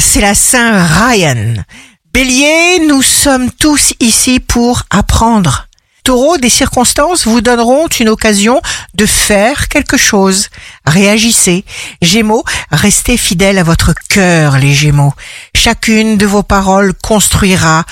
C'est la Saint Ryan. Bélier, nous sommes tous ici pour apprendre. Taureau, des circonstances vous donneront une occasion de faire quelque chose. Réagissez. Gémeaux, restez fidèles à votre cœur, les Gémeaux. Chacune de vos paroles construira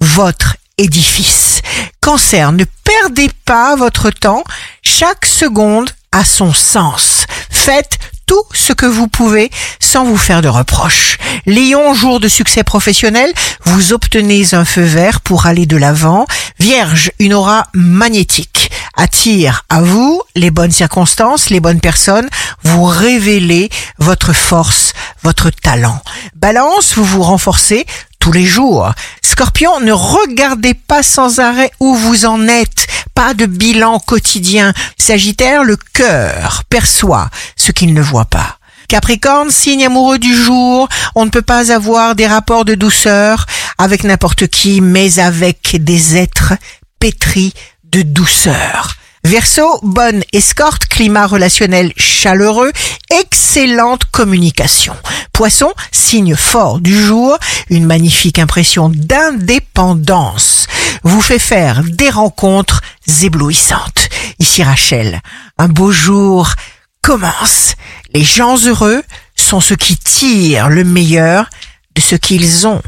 votre édifice. Cancer, ne perdez pas votre temps. Chaque seconde a son sens. Faites tout ce que vous pouvez sans vous faire de reproches. Lion, jour de succès professionnel, vous obtenez un feu vert pour aller de l'avant. Vierge, une aura magnétique attire à vous les bonnes circonstances, les bonnes personnes, vous révélez votre force, votre talent. Balance, vous vous renforcez tous les jours. Scorpion, ne regardez pas sans arrêt où vous en êtes. Pas de bilan quotidien. Sagittaire, le cœur perçoit ce qu'il ne voit pas. Capricorne, signe amoureux du jour, on ne peut pas avoir des rapports de douceur avec n'importe qui, mais avec des êtres pétris de douceur. Verseau, bonne escorte, climat relationnel chaleureux, excellente communication. Poisson, signe fort du jour, une magnifique impression d'indépendance vous fait faire des rencontres éblouissantes. Ici Rachel, un beau jour commence. Les gens heureux sont ceux qui tirent le meilleur de ce qu'ils ont.